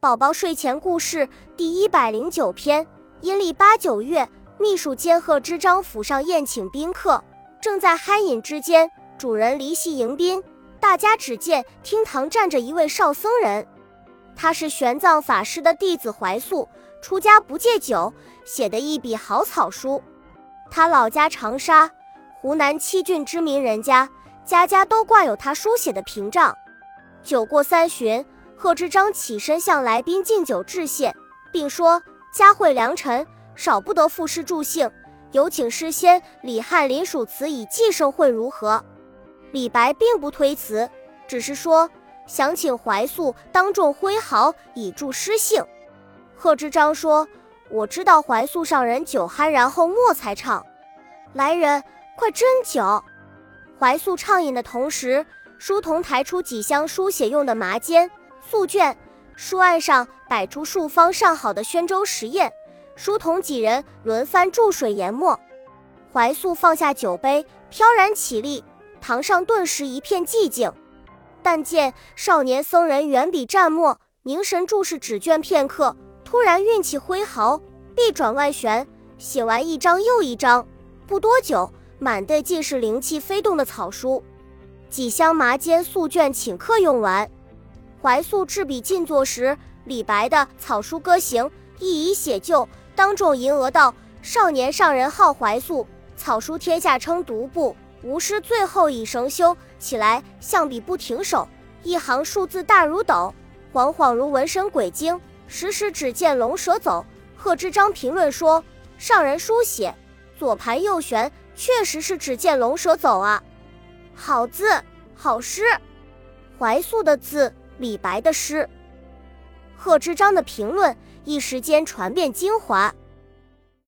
宝宝睡前故事第一百零九篇：阴历八九月，秘书监贺知章府上宴请宾客，正在酣饮之间，主人离席迎宾。大家只见厅堂站着一位少僧人，他是玄奘法师的弟子怀素，出家不戒酒，写的一笔好草书。他老家长沙，湖南七郡知名人家，家家都挂有他书写的屏障。酒过三巡。贺知章起身向来宾敬酒致谢，并说：“佳会良辰，少不得赋诗助兴，有请诗仙李翰林署词以寄盛会如何？”李白并不推辞，只是说想请怀素当众挥毫以助诗兴。贺知章说：“我知道怀素上人酒酣然后墨才唱，来人，快斟酒。”怀素畅饮的同时，书童抬出几箱书写用的麻笺。素卷，书案上摆出数方上好的宣州石砚，书童几人轮番注水研墨。怀素放下酒杯，飘然起立，堂上顿时一片寂静。但见少年僧人远笔蘸墨，凝神注视纸卷片刻，突然运起挥毫，臂转外旋，写完一张又一张。不多久，满地尽是灵气飞动的草书。几箱麻笺素卷顷刻用完。怀素执笔静坐时，李白的草书歌行一以写就，当众吟额道：“少年上人号怀素，草书天下称独步。吾师最后以绳修起来，象笔不停手，一行数字大如斗，恍恍如文神鬼精，时时只见龙蛇走。”贺知章评论说：“上人书写左盘右旋，确实是只见龙蛇走啊，好字，好诗。怀素的字。”李白的诗，贺知章的评论一时间传遍京华。